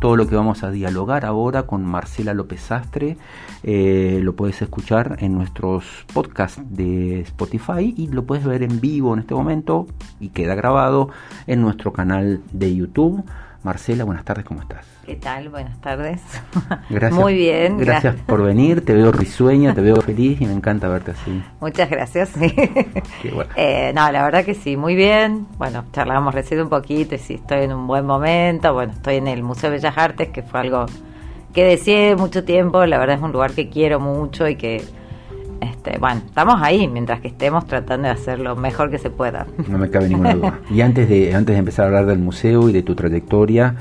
todo lo que vamos a dialogar ahora con Marcela López Sastre. Eh, lo puedes escuchar en nuestros podcasts de Spotify y lo puedes ver en vivo en este momento y queda grabado en nuestro canal de YouTube. Marcela, buenas tardes, ¿cómo estás? ¿Qué tal? Buenas tardes. Gracias. Muy bien. Gracias, por venir, te veo risueña, te veo feliz y me encanta verte así. Muchas gracias. eh, no, la verdad que sí, muy bien. Bueno, charlábamos recién un poquito y sí, estoy en un buen momento. Bueno, estoy en el Museo de Bellas Artes, que fue algo que deseé mucho tiempo. La verdad es un lugar que quiero mucho y que este, bueno, estamos ahí mientras que estemos tratando de hacer lo mejor que se pueda. No me cabe ninguna duda. Y antes de, antes de empezar a hablar del museo y de tu trayectoria,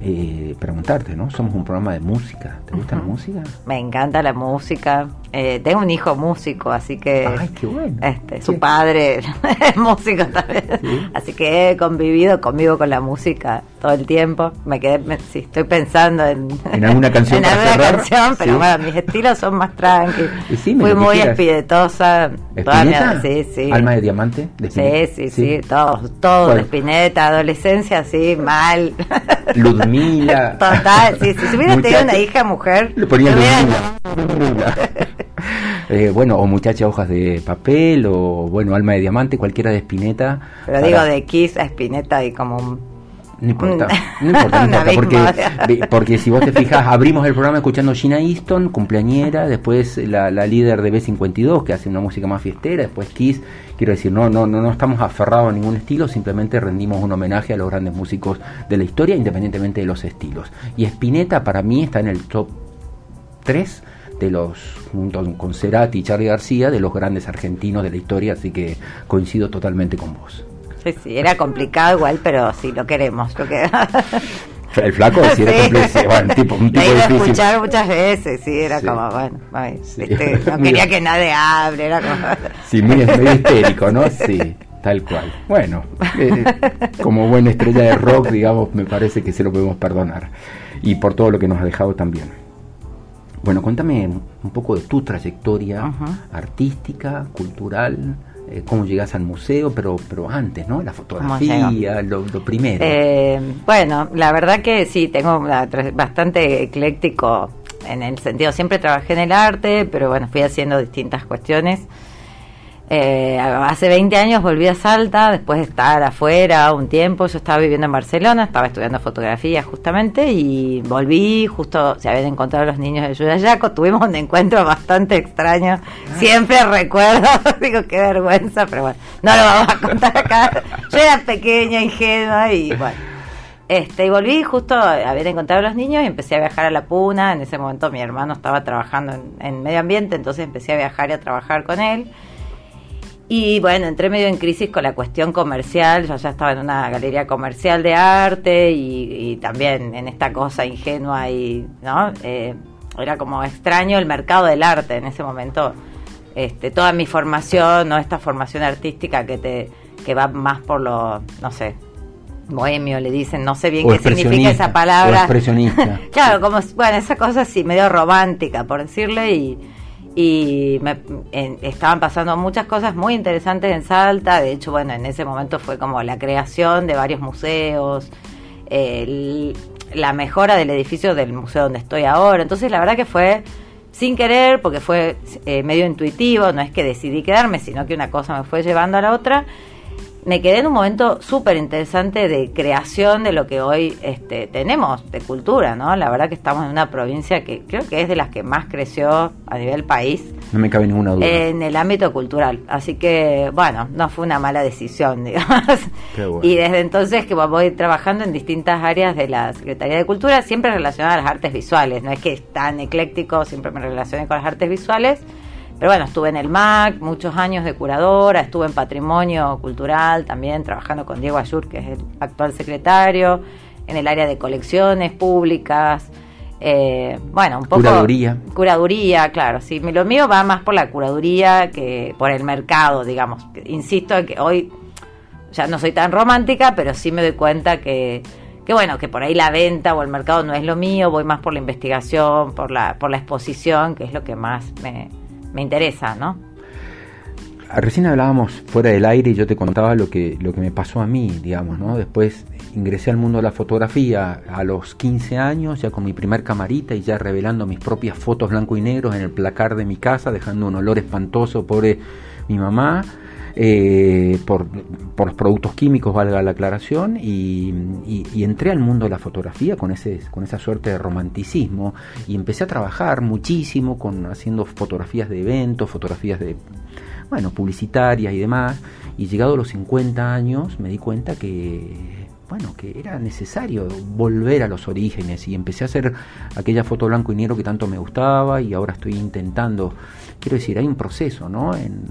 eh, preguntarte, ¿no? Somos un programa de música. ¿Te gusta la música? Me encanta la música. Eh, tengo un hijo músico, así que. Ay, qué bueno. Este, su padre es músico también. Así que he convivido conmigo con la música todo el tiempo. Me quedé, me, sí, estoy pensando en. En alguna canción. en alguna canción, pero bueno, mis estilos son más tranquilos. Sí, Fui muy espinetosa. ¿Espineta? sí, sí. ¿Alma de diamante? De sí, sí, sí, todo, todo de espineta, adolescencia, sí, mal. Ludmila. Total, sí. Si hubiera tenido una hija mujer. Le ponía Ludmila. Eh, bueno, o muchacha hojas de papel, o bueno, alma de diamante, cualquiera de Espineta. Pero para... digo de Kiss a Espineta y como un no importa, no importa, no importa porque, porque si vos te fijas, abrimos el programa escuchando Gina Easton, cumpleañera, después la, la, líder de B52 que hace una música más fiestera, después Kiss, quiero decir, no, no, no, no estamos aferrados a ningún estilo, simplemente rendimos un homenaje a los grandes músicos de la historia, independientemente de los estilos. Y Spinetta para mí está en el top 3 de los, junto con Cerati y Charlie García, de los grandes argentinos de la historia, así que coincido totalmente con vos. Sí, sí, era complicado igual, pero sí, lo queremos. Lo que... El flaco sí era complejo, bueno, tipo, un tipo difícil. escuchar muchas veces, sí, era sí. como, bueno, ay, Sí. este, no quería que nadie hable, era como... Sí, muy, medio histérico, ¿no? Sí, tal cual. Bueno, eh, como buena estrella de rock, digamos, me parece que se lo podemos perdonar. Y por todo lo que nos ha dejado también. Bueno, cuéntame un poco de tu trayectoria Ajá. artística, cultural, eh, cómo llegas al museo, pero pero antes, ¿no? La ¿Cómo fotografía, lo, lo primero. Eh, bueno, la verdad que sí, tengo bastante ecléctico en el sentido, siempre trabajé en el arte, pero bueno, fui haciendo distintas cuestiones. Eh, hace 20 años volví a Salta, después de estar afuera un tiempo, yo estaba viviendo en Barcelona, estaba estudiando fotografía justamente y volví, justo se habían encontrado los niños de Yuyayaco, tuvimos un encuentro bastante extraño, siempre recuerdo, digo qué vergüenza, pero bueno, no lo vamos a contar acá, yo era pequeña, ingenua y bueno. Este, y volví justo a haber encontrado a los niños y empecé a viajar a La Puna. En ese momento mi hermano estaba trabajando en, en medio ambiente, entonces empecé a viajar y a trabajar con él. Y bueno, entré medio en crisis con la cuestión comercial. Yo ya estaba en una galería comercial de arte y, y también en esta cosa ingenua y, ¿no? Eh, era como extraño el mercado del arte en ese momento. Este, toda mi formación, ¿no? Esta formación artística que te que va más por lo, no sé, bohemio le dicen, no sé bien O qué significa esa palabra. o expresionista. claro, como, bueno, esa cosa así, medio romántica, por decirle, y, y me, en- estaban pasando muchas cosas muy interesantes en Salta, de hecho, bueno, en ese momento fue como la creación de varios museos, la mejora del edificio del museo donde estoy ahora, entonces la verdad que fue sin querer, porque fue eh, medio intuitivo, no es que decidí quedarme, sino que una cosa me fue llevando a la otra. Me quedé en un momento súper interesante de creación de lo que hoy este, tenemos de cultura, ¿no? La verdad que estamos en una provincia que creo que es de las que más creció a nivel país No me cabe ninguna duda. en el ámbito cultural. Así que, bueno, no fue una mala decisión, digamos. Qué bueno. Y desde entonces que voy trabajando en distintas áreas de la Secretaría de Cultura, siempre relacionadas a las artes visuales. No es que es tan ecléctico, siempre me relacioné con las artes visuales. Pero bueno, estuve en el MAC muchos años de curadora, estuve en Patrimonio Cultural también, trabajando con Diego Ayur, que es el actual secretario, en el área de colecciones públicas. Eh, bueno, un poco... Curaduría. Curaduría, claro, sí. Lo mío va más por la curaduría que por el mercado, digamos. Insisto en que hoy ya no soy tan romántica, pero sí me doy cuenta que, que bueno, que por ahí la venta o el mercado no es lo mío, voy más por la investigación, por la, por la exposición, que es lo que más me, me interesa, ¿no? recién hablábamos fuera del aire y yo te contaba lo que, lo que me pasó a mí, digamos, ¿no? Después ingresé al mundo de la fotografía a los 15 años, ya con mi primer camarita y ya revelando mis propias fotos blanco y negro en el placar de mi casa, dejando un olor espantoso, pobre mi mamá. Eh, por, los productos químicos, valga la aclaración, y, entré al mundo de la fotografía con, ese, con esa suerte de romanticismo y empecé a trabajar muchísimo con haciendo fotografías de eventos, fotografías de bueno, publicitarias y demás, y llegado a los 50 años me di cuenta que bueno, que era necesario volver a los orígenes y empecé a hacer aquella foto blanco y negro que tanto me gustaba y ahora estoy intentando, quiero decir, hay un proceso, ¿no? En,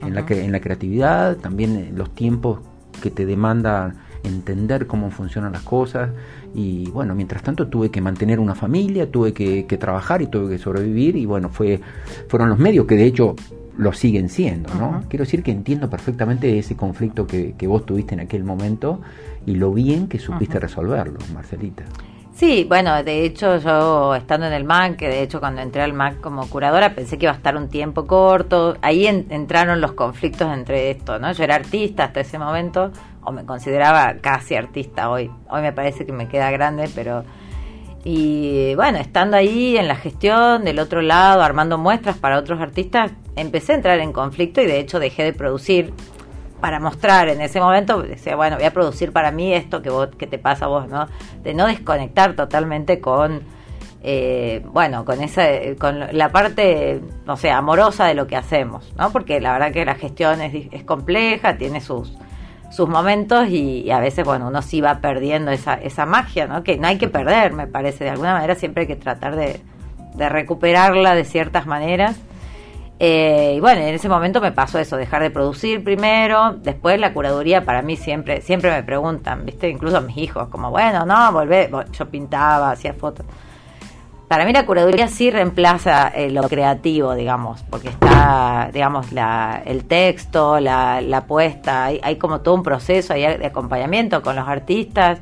en, la, en la creatividad, también los tiempos que te demandan entender cómo funcionan las cosas y bueno, mientras tanto tuve que mantener una familia, tuve que, que trabajar y tuve que sobrevivir y bueno, fue, fueron los medios que de hecho lo siguen siendo, ¿no? Quiero decir que entiendo perfectamente ese conflicto que, que, vos tuviste en aquel momento y lo bien que supiste resolverlo, Marcelita. Sí, bueno, de hecho yo estando en el MAC, que de hecho cuando entré al MAC como curadora pensé que iba a estar un tiempo corto, ahí entraron los conflictos entre esto, ¿no? Yo era artista hasta ese momento, o me consideraba casi artista hoy, hoy me parece que me queda grande, pero y bueno, estando ahí en la gestión, del otro lado, armando muestras para otros artistas, empecé a entrar en conflicto y de hecho dejé de producir para mostrar en ese momento, decía, bueno, voy a producir para mí esto que, vos, que te pasa a vos, ¿no? De no desconectar totalmente con, eh, bueno, con esa, con la parte, no sé, amorosa de lo que hacemos, ¿no? Porque la verdad que la gestión es, es compleja, tiene sus, sus momentos y, a veces, bueno, uno sí va perdiendo esa, esa magia, ¿no? Que no hay que perder, me parece, de alguna manera siempre hay que tratar de, recuperarla de ciertas maneras. Eh, y bueno, en ese momento me pasó eso, dejar de producir primero, después la curaduría para mí siempre, siempre me preguntan, viste, incluso mis hijos, como, bueno, no, volvé, yo pintaba, hacía fotos para mí la curaduría sí reemplaza eh, lo creativo, digamos, porque está, digamos, la, el texto, la, la puesta, hay, como todo un proceso ahí de acompañamiento con los artistas,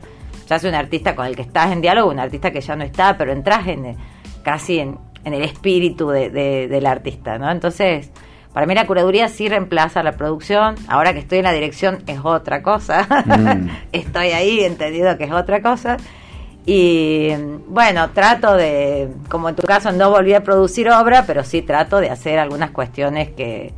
ya sea un artista con el que estás en diálogo, un artista que ya no está, pero entras en, casi en, el espíritu de, del artista, ¿no? Entonces, para mí la curaduría sí reemplaza la producción, ahora que estoy en la dirección es otra cosa, mm. estoy ahí entendido que es otra cosa y bueno, trato de, como en tu caso no volví a producir obra, pero sí trato de hacer algunas cuestiones que,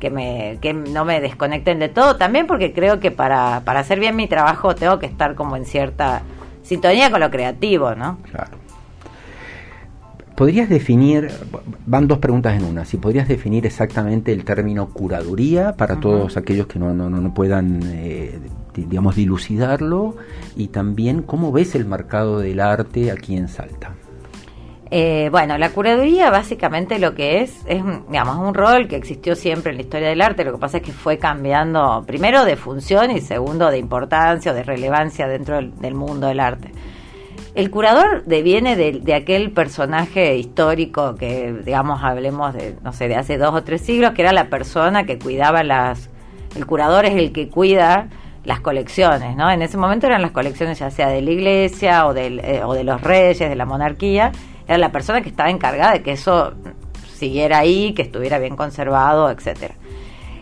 que, me, que no me desconecten de todo. También porque creo que para, para hacer bien mi trabajo tengo que estar como en cierta sintonía con lo creativo, ¿no? Claro. ¿Podrías definir, van dos preguntas en una, si podrías definir exactamente el término curaduría para todos aquellos que no, no, no puedan, eh, digamos, dilucidarlo, y también cómo ves el mercado del arte aquí en Salta? Eh, bueno, la curaduría básicamente lo que es, es digamos, un rol que existió siempre en la historia del arte, lo que pasa es que fue cambiando primero de función y segundo de importancia o de relevancia dentro del mundo del arte. El curador deviene de, aquel personaje histórico que, digamos, hablemos de, no sé, de hace dos o tres siglos, que era la persona que cuidaba las... El curador es el que cuida las colecciones, ¿no? En ese momento eran las colecciones ya sea de la iglesia o, eh, o de los reyes, de la monarquía. Era la persona que estaba encargada de que eso siguiera ahí, que estuviera bien conservado, etcétera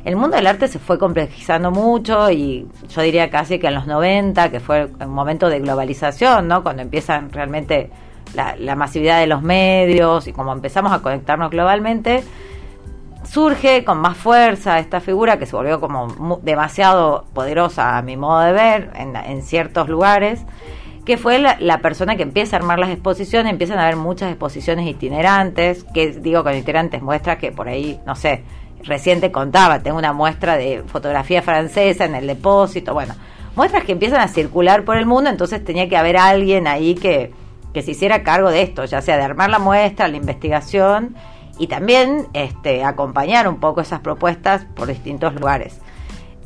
el mundo del arte se fue complejizando mucho y yo diría casi que en los 90, que fue un momento de globalización, ¿no? Cuando empiezan realmente la, masividad de los medios y como empezamos a conectarnos globalmente, surge con más fuerza esta figura que se volvió como demasiado poderosa a mi modo de ver en, ciertos lugares, que fue la, la, persona que empieza a armar las exposiciones, empiezan a haber muchas exposiciones itinerantes, que digo con itinerantes muestra que por ahí, no sé, reciente contaba, tengo una muestra de fotografía francesa en el depósito, bueno, muestras que empiezan a circular por el mundo, entonces tenía que haber alguien ahí que, que se hiciera cargo de esto, ya sea de armar la muestra, la investigación y también este, acompañar un poco esas propuestas por distintos lugares.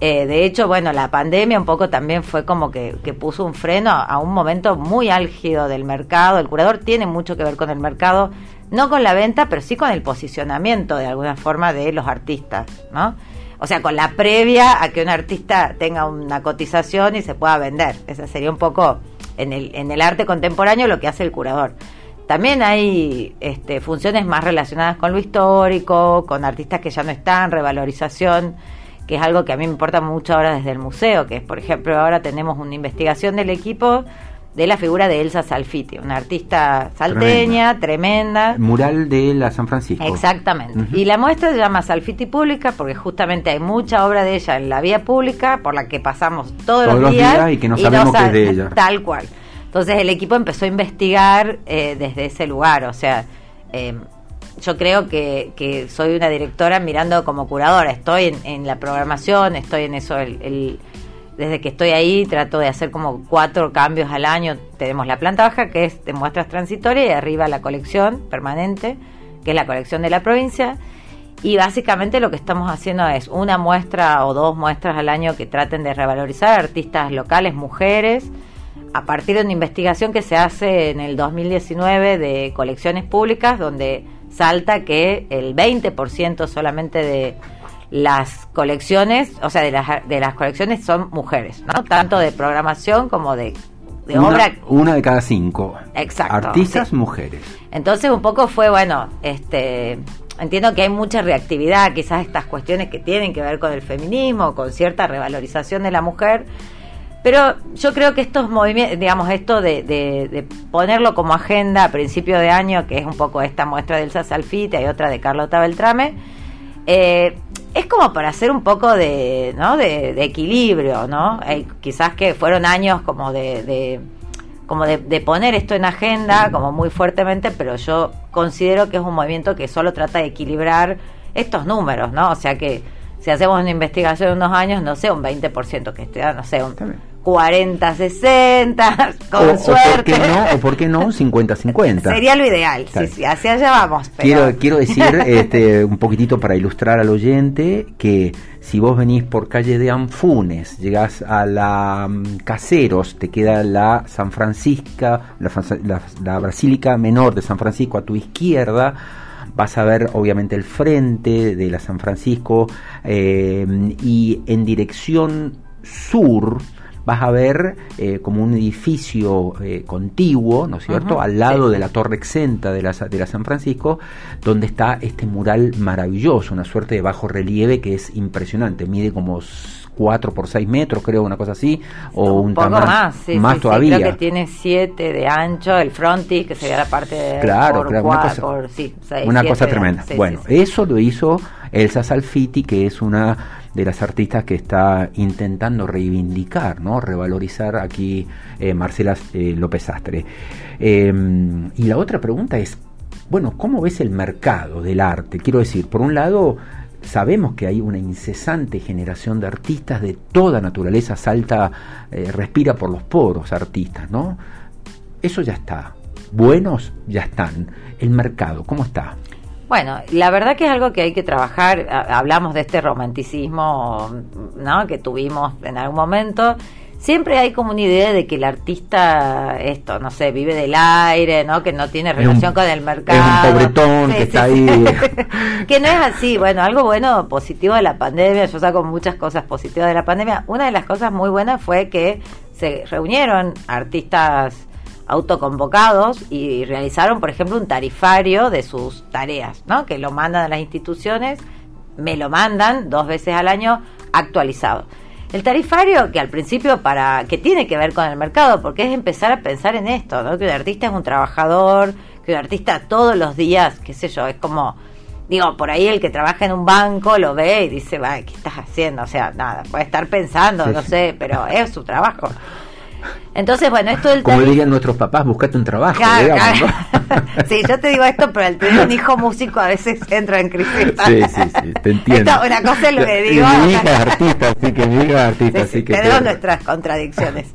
Eh, de hecho, bueno, la pandemia un poco también fue como que, puso un freno a, un momento muy álgido del mercado. El curador tiene mucho que ver con el mercado, no con la venta, pero sí con el posicionamiento de alguna forma de los artistas, ¿no? O sea, con la previa a que un artista tenga una cotización y se pueda vender. Ese sería un poco en el, en el arte contemporáneo lo que hace el curador. También hay este, funciones más relacionadas con lo histórico, con artistas que ya no están, revalorización, que es algo que a mí me importa mucho ahora desde el museo, que es, por ejemplo, ahora tenemos una investigación del equipo de la figura de Elsa Salfiti, una artista salteña, tremenda. Mural de la San Francisco. Exactamente. Y la muestra se llama Salfiti Pública porque justamente hay mucha obra de ella en la vía pública por la que pasamos todos, los, días, y que no sabemos qué es de ella. Tal cual. Entonces el equipo empezó a investigar eh, desde ese lugar, o sea, eh, yo creo que, soy una directora mirando como curadora, estoy en, la programación, estoy en eso, el, desde que estoy ahí trato de hacer como cuatro cambios al año, tenemos la planta baja que es de muestras transitorias y arriba la colección permanente, que es la colección de la provincia. Y básicamente lo que estamos haciendo es una muestra o dos muestras al año que traten de revalorizar artistas locales, mujeres, a partir de una investigación que se hace en el 2019 de colecciones públicas, donde salta que el 20% solamente de las colecciones, o sea, de las, de las colecciones son mujeres, ¿no? Tanto de programación como de, una, obra. Una de cada cinco. Exacto. Artistas mujeres. Entonces un poco fue, bueno, este... Entiendo que hay mucha reactividad, quizás estas cuestiones que tienen que ver con el feminismo, con cierta revalorización de la mujer, pero yo creo que estos movimientos, digamos, esto de, ponerlo como agenda a principio de año, que es un poco esta muestra del Salfite y otra de Carlota Beltrame, eh, es como para hacer un poco de, ¿no? de, equilibrio, ¿no? Eh, quizás que fueron años como de, como de, poner esto en agenda, como muy fuertemente, pero yo considero que es un movimiento que solo trata de equilibrar estos números, ¿no? O sea que si hacemos una investigación de unos años, no sé, un 20% que esté, no sé, un 40, 60, con suerte. O por qué no, o por qué no 50, 50. Sería lo ideal, sí, sí, hacia allá vamos. Quiero, quiero decir este, un poquitito para ilustrar al oyente que si vos venís por calle de Anfunes, llegás a la mm, Caseros, te queda la San Francisca, la, la Basílica Menor de San Francisco a tu izquierda, vas a ver obviamente el frente de la San Francisco eh, y en dirección sur vas a ver eh, como un edificio eh, contiguo, ¿no es cierto?, al lado de la torre exenta de la, de la San Francisco, donde está este mural maravilloso, una suerte de bajo relieve que es impresionante, mide como 4 por 6 metros, creo, una cosa así, o un, poco más, sí, más todavía. creo que tiene 7 de ancho, el frontis, que sería la parte de claro, por claro, una cosa, una cosa tremenda. bueno, eso lo hizo Elsa Salfiti, que es una de las artistas que está intentando reivindicar, ¿no? revalorizar aquí eh, Marcela eh, López Astre. Em, y la otra pregunta es, bueno, ¿cómo ves el mercado del arte? Quiero decir, por un lado, sabemos que hay una incesante generación de artistas de toda naturaleza, salta, eh, respira por los poros artistas, ¿no? Eso ya está. Buenos ya están. El mercado, ¿cómo está? Bueno, la verdad que es algo que hay que trabajar. Hablamos de este romanticismo ¿no? que tuvimos en algún momento siempre hay como una idea de que el artista, esto, no sé, vive del aire, ¿no? Que no tiene relación con el mercado. Es un pobretón que está ahí. que no es así. Bueno, algo bueno, positivo de la pandemia, yo saco muchas cosas positivas de la pandemia. Una de las cosas muy buenas fue que se reunieron artistas autoconvocados y realizaron, por ejemplo, un tarifario de sus tareas, ¿no? Que lo mandan a las instituciones, me lo mandan dos veces al año actualizado. El tarifario, que al principio para que tiene que ver con el mercado, porque es empezar a pensar en esto, ¿no? que un artista es un trabajador, que un artista todos los días, qué sé yo, es como, digo, por ahí el que trabaja en un banco lo ve y dice, va, ¿qué estás haciendo? O sea, nada, puede estar pensando, no sé, pero es su trabajo. Entonces, bueno, esto del Como dirían nuestros papás, buscate un trabajo. sí, yo te digo esto, pero el tener un hijo músico a veces entra en crisis. sí, sí, sí, te entiendo. una cosa lo que digo. Mi hija es artista, así que mi hija es artista, así que. Tenemos nuestras contradicciones.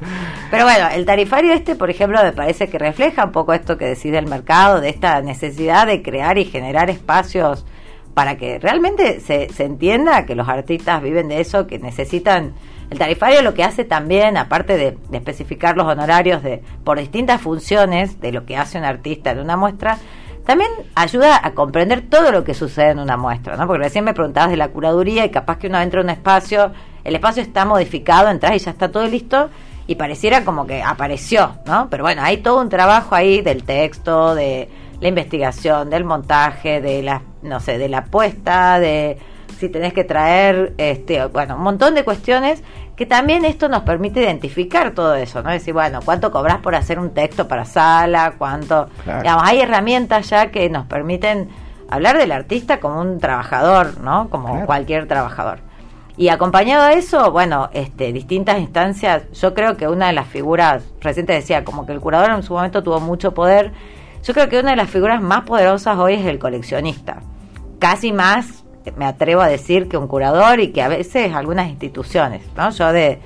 Pero bueno, el tarifario este, por ejemplo, me parece que refleja un poco esto que decide el mercado, de esta necesidad de crear y generar espacios para que realmente se, se entienda que los artistas viven de eso, que necesitan el tarifario lo que hace también, aparte de, especificar los honorarios de, por distintas funciones de lo que hace un artista en una muestra, también ayuda a comprender todo lo que sucede en una muestra, ¿no? Porque recién me preguntabas de la curaduría y capaz que uno entra en un espacio, el espacio está modificado, entras y ya está todo listo, y pareciera como que apareció, ¿no? Pero bueno, hay todo un trabajo ahí del texto, de la investigación, del montaje, de la, no sé, de la puesta, de si tenés que traer, este, bueno, un montón de cuestiones que también esto nos permite identificar todo eso, ¿no? Decir, bueno, ¿cuánto cobras por hacer un texto para sala? ¿Cuánto? Digamos, hay herramientas ya que nos permiten hablar del artista como un trabajador, ¿no? Como cualquier trabajador. Y acompañado a eso, bueno, este, distintas instancias, yo creo que una de las figuras, reciente decía, como que el curador en su momento tuvo mucho poder, yo creo que una de las figuras más poderosas hoy es el coleccionista. Casi más, me atrevo a decir, que un curador y que a veces algunas instituciones, ¿no? Yo de,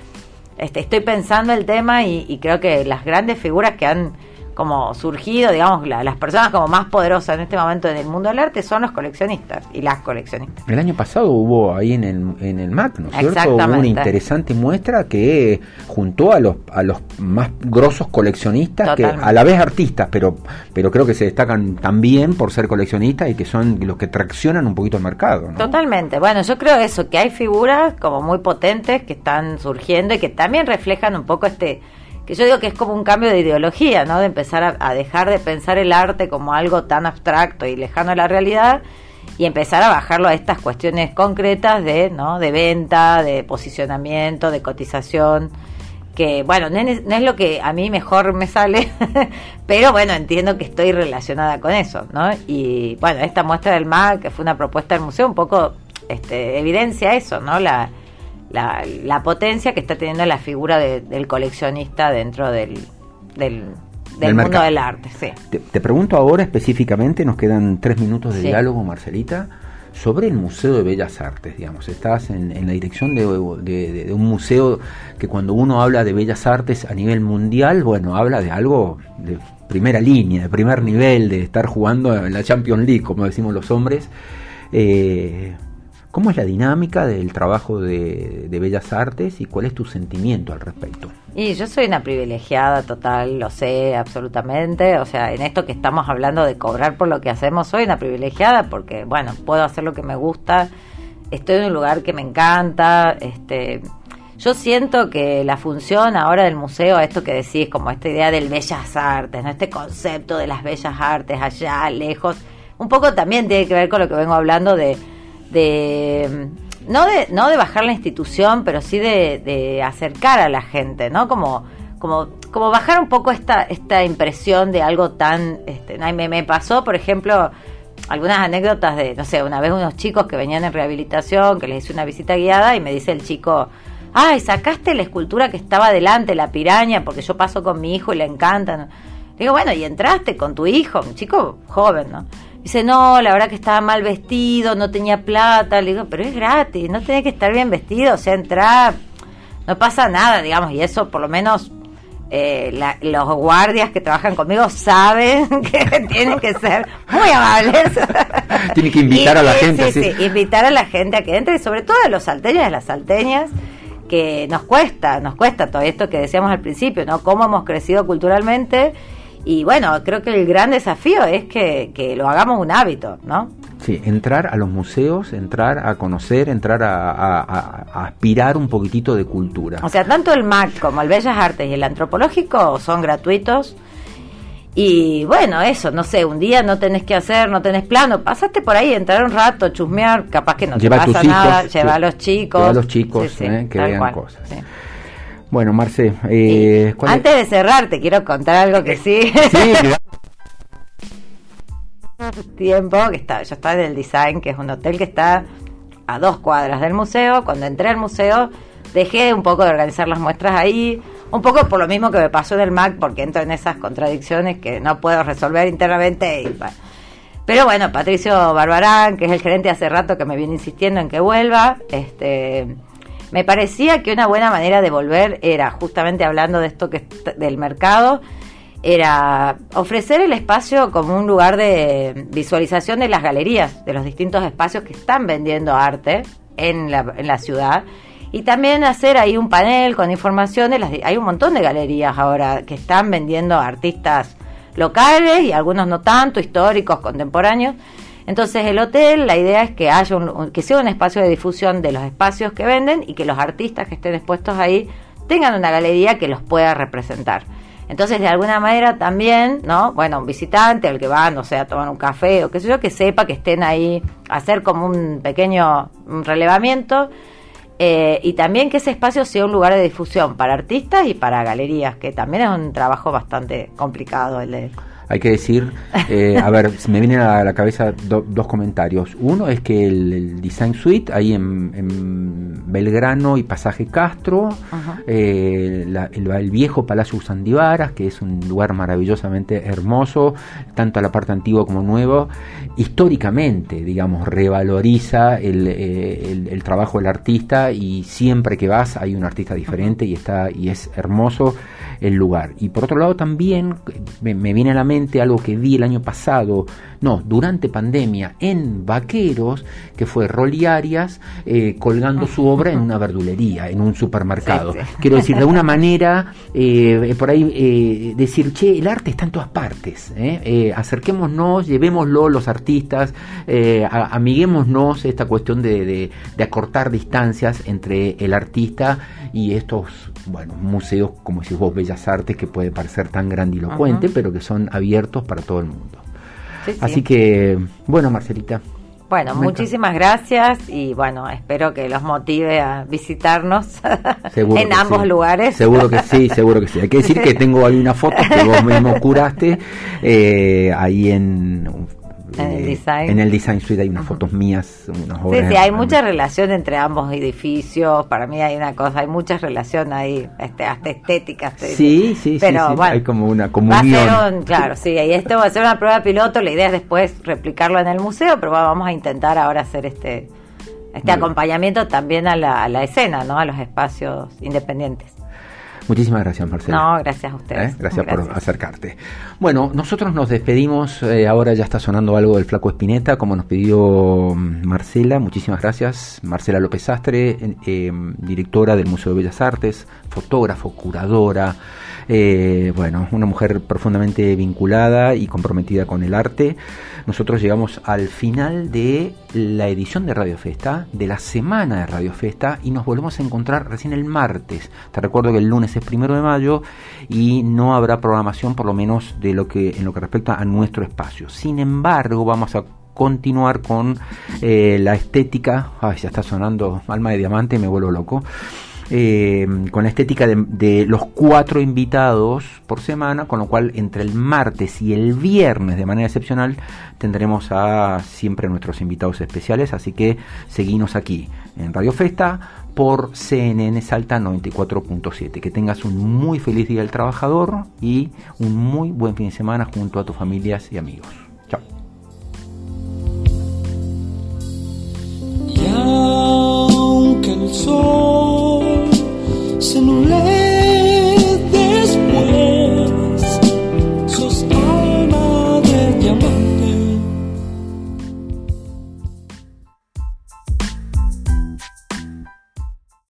este, estoy pensando el tema y creo que las grandes figuras que han como surgido, digamos, las personas como más poderosas en este momento en el mundo del arte son los coleccionistas y las coleccionistas. El año pasado hubo ahí en el, en el MAC, ¿no es cierto? Hubo una interesante muestra que juntó a los, a los más grosos coleccionistas, que a la vez artistas, pero, pero creo que se destacan también por ser coleccionistas y que son los que traccionan un poquito el mercado. ¿no? Totalmente. Bueno, yo creo eso, que hay figuras como muy potentes que están surgiendo y que también reflejan un poco este que yo digo que es como un cambio de ideología, ¿no? De empezar a, dejar de pensar el arte como algo tan abstracto y lejano a la realidad y empezar a bajarlo a estas cuestiones concretas de, ¿no? De venta, de posicionamiento, de cotización, que bueno, no es, no es lo que a mí mejor me sale, pero bueno, entiendo que estoy relacionada con eso, ¿no? Y bueno, esta muestra del MAC, que fue una propuesta del museo, un poco este, evidencia eso, ¿no? La, la, potencia que está teniendo la figura del coleccionista dentro del, del, mundo del arte. Te, pregunto ahora específicamente, nos quedan tres minutos de diálogo, Marcelita, sobre el Museo de Bellas Artes, digamos. Estás en, la dirección de, un museo que cuando uno habla de Bellas Artes a nivel mundial, bueno, habla de algo de primera línea, de primer nivel, de estar jugando en la Champions League, como decimos los hombres. Eh, ¿Cómo es la dinámica del trabajo de, Bellas Artes y cuál es tu sentimiento al respecto? Y yo soy una privilegiada total, lo sé absolutamente. O sea, en esto que estamos hablando de cobrar por lo que hacemos, soy una privilegiada porque, bueno, puedo hacer lo que me gusta, estoy en un lugar que me encanta, este. Yo siento que la función ahora del museo, esto que decís, como esta idea del bellas artes, ¿no? este concepto de las bellas artes allá, lejos, un poco también tiene que ver con lo que vengo hablando de, de no de no de bajar la institución, pero sí de, acercar a la gente, ¿no? Como como como bajar un poco esta esta impresión de algo tan este, me, pasó, por ejemplo, algunas anécdotas de, no sé, una vez unos chicos que venían en rehabilitación, que les hice una visita guiada y me dice el chico, ay, sacaste la escultura que estaba delante, la piraña, porque yo paso con mi hijo y le encanta. Digo, bueno, y entraste con tu hijo, un chico joven, ¿no? Dice, no, la verdad que estaba mal vestido, no tenía plata. Le digo, pero es gratis, no tenés que estar bien vestido, o sea, entrar, no pasa nada, digamos, y eso por lo menos eh, los guardias que trabajan conmigo saben que tienen que ser muy amables. Tienen que invitar a la gente. Sí, sí, invitar a la gente a que entre, y sobre todo a los salteños y a las salteñas, que nos cuesta, nos cuesta todo esto que decíamos al principio, ¿no? Cómo hemos crecido culturalmente y bueno, creo que el gran desafío es que, lo hagamos un hábito, ¿no? Sí, entrar a los museos, entrar a conocer, entrar a, aspirar un poquitito de cultura. O sea, tanto el MAC como el Bellas Artes y el Antropológico son gratuitos. Y bueno, eso, no sé, un día no tenés que hacer, no tenés plano, pasaste por ahí, entrar un rato, chusmear, capaz que no te pasa nada, lleva a los chicos. Lleva a los chicos, eh, que vean cosas. Bueno, Marce, eh, antes de cerrar, te quiero contar algo que sí. Sí, tiempo que está, yo estaba en el Design, que es un hotel que está a dos cuadras del museo. Cuando entré al museo, dejé un poco de organizar las muestras ahí, un poco por lo mismo que me pasó en el MAC, porque entro en esas contradicciones que no puedo resolver internamente. Pero bueno, Patricio Barbarán, que es el gerente hace rato que me viene insistiendo en que vuelva, este me parecía que una buena manera de volver era, justamente hablando de esto que del mercado, era ofrecer el espacio como un lugar de visualización de las galerías, de los distintos espacios que están vendiendo arte en la, en la ciudad. Y también hacer ahí un panel con información de las... Hay un montón de galerías ahora que están vendiendo artistas locales y algunos no tanto, históricos, contemporáneos, entonces el hotel, la idea es que haya un, que sea un espacio de difusión de los espacios que venden y que los artistas que estén expuestos ahí tengan una galería que los pueda representar. Entonces, de alguna manera también, ¿no? Bueno, un visitante, el que va, no sé, a tomar un café o qué sé yo, que sepa que estén ahí, hacer como un pequeño relevamiento. Eh, y también que ese espacio sea un lugar de difusión para artistas y para galerías, que también es un trabajo bastante complicado el de hay que decir, eh, a ver, me vienen a la cabeza dos comentarios. Uno es que el, Design Suite, ahí en, Belgrano y Pasaje Castro, eh, el, viejo Palacio Sandivaras, que es un lugar maravillosamente hermoso, tanto a la parte antigua como nuevo, históricamente, digamos, revaloriza el, eh, trabajo del artista y siempre que vas hay un artista diferente y está y es hermoso el lugar. Y por otro lado también me, viene a la mente algo que vi el año pasado, no, durante pandemia, en Vaqueros, que fue Rolly Arias eh, colgando su obra en una verdulería, en un supermercado. Quiero decir, de una manera, eh, por ahí eh, decir, che, el arte está en todas partes, acerquémonos, llevémoslo los artistas, amiguémonos esta cuestión de, de acortar distancias entre el artista y estos bueno, museos, como decís vos, Bellas Artes, que puede parecer tan grandilocuente, pero que son abiertos para todo el mundo. Así que, bueno, Marcelita. Bueno, muchísimas gracias y bueno, espero que los motive a visitarnos en ambos lugares. Seguro que sí, seguro que sí. Hay que decir que tengo ahí una foto que vos mismo curaste eh, ahí en en el design. En el design suite hay unas fotos mías, unas obras. Sí, sí, hay mucha relación entre ambos edificios. Para mí hay una cosa, hay mucha relación ahí, este, hasta estética. Sí, sí, Pero, sí, hay como una comunión. claro, sí, y esto va a ser una prueba piloto. La idea es después replicarlo en el museo, pero vamos a intentar ahora hacer este este acompañamiento también a la, a la escena, ¿no? A los espacios independientes. Muchísimas gracias, Marcela. No, gracias a ustedes. ¿Eh? Gracias, por acercarte. Bueno, nosotros nos despedimos. Eh, ahora ya está sonando algo del Flaco Espineta, como nos pidió mm, Marcela. Muchísimas gracias. Marcela López Astre, eh, directora del Museo de Bellas Artes, fotógrafo, curadora. Bueno, una mujer profundamente vinculada y comprometida con el arte nosotros llegamos al final de la edición de Radio Festa, de la semana de Radio Festa, y nos volvemos a encontrar recién el martes. Te recuerdo que el lunes es primero de mayo y no habrá programación, por lo menos de lo que, en lo que respecta a nuestro espacio. Sin embargo, vamos a continuar con eh, la estética. Ay, ya está sonando Alma de Diamante, me vuelvo loco. Eh, con la estética de, los cuatro invitados por semana, con lo cual entre el martes y el viernes de manera excepcional tendremos a siempre nuestros invitados especiales, así que seguimos aquí en Radio Festa por CNN Salta 94.7. Que tengas un muy feliz Día del Trabajador y un muy buen fin de semana junto a tus familias y amigos. Chao se anule después.